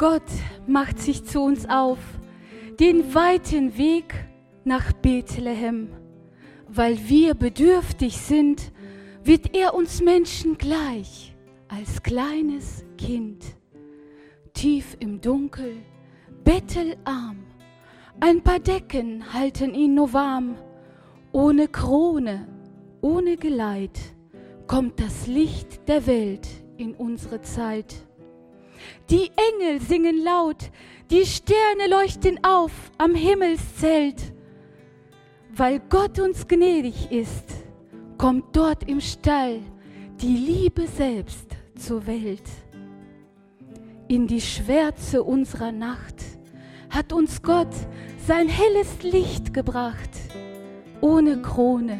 Gott macht sich zu uns auf, den weiten Weg nach Bethlehem. Weil wir bedürftig sind, wird er uns Menschen gleich als kleines Kind. Tief im Dunkel, bettelarm, ein paar Decken halten ihn nur warm. Ohne Krone, ohne Geleit kommt das Licht der Welt in unsere Zeit. Die Engel singen laut, die Sterne leuchten auf am Himmelszelt. Weil Gott uns gnädig ist, kommt dort im Stall die Liebe selbst zur Welt. In die Schwärze unserer Nacht hat uns Gott sein helles Licht gebracht. Ohne Krone,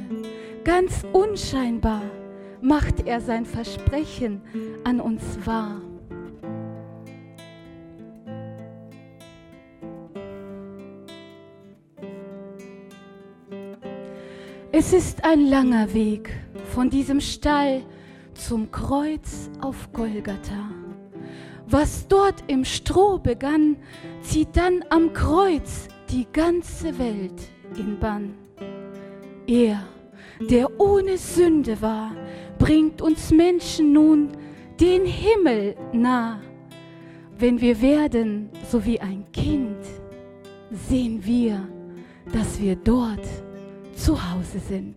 ganz unscheinbar, macht er sein Versprechen an uns wahr. Es ist ein langer Weg von diesem Stall zum Kreuz auf Golgatha. Was dort im Stroh begann, zieht dann am Kreuz die ganze Welt in Bann. Er, der ohne Sünde war, bringt uns Menschen nun den Himmel nah. Wenn wir werden so wie ein Kind, sehen wir, dass wir dort zu Hause sind.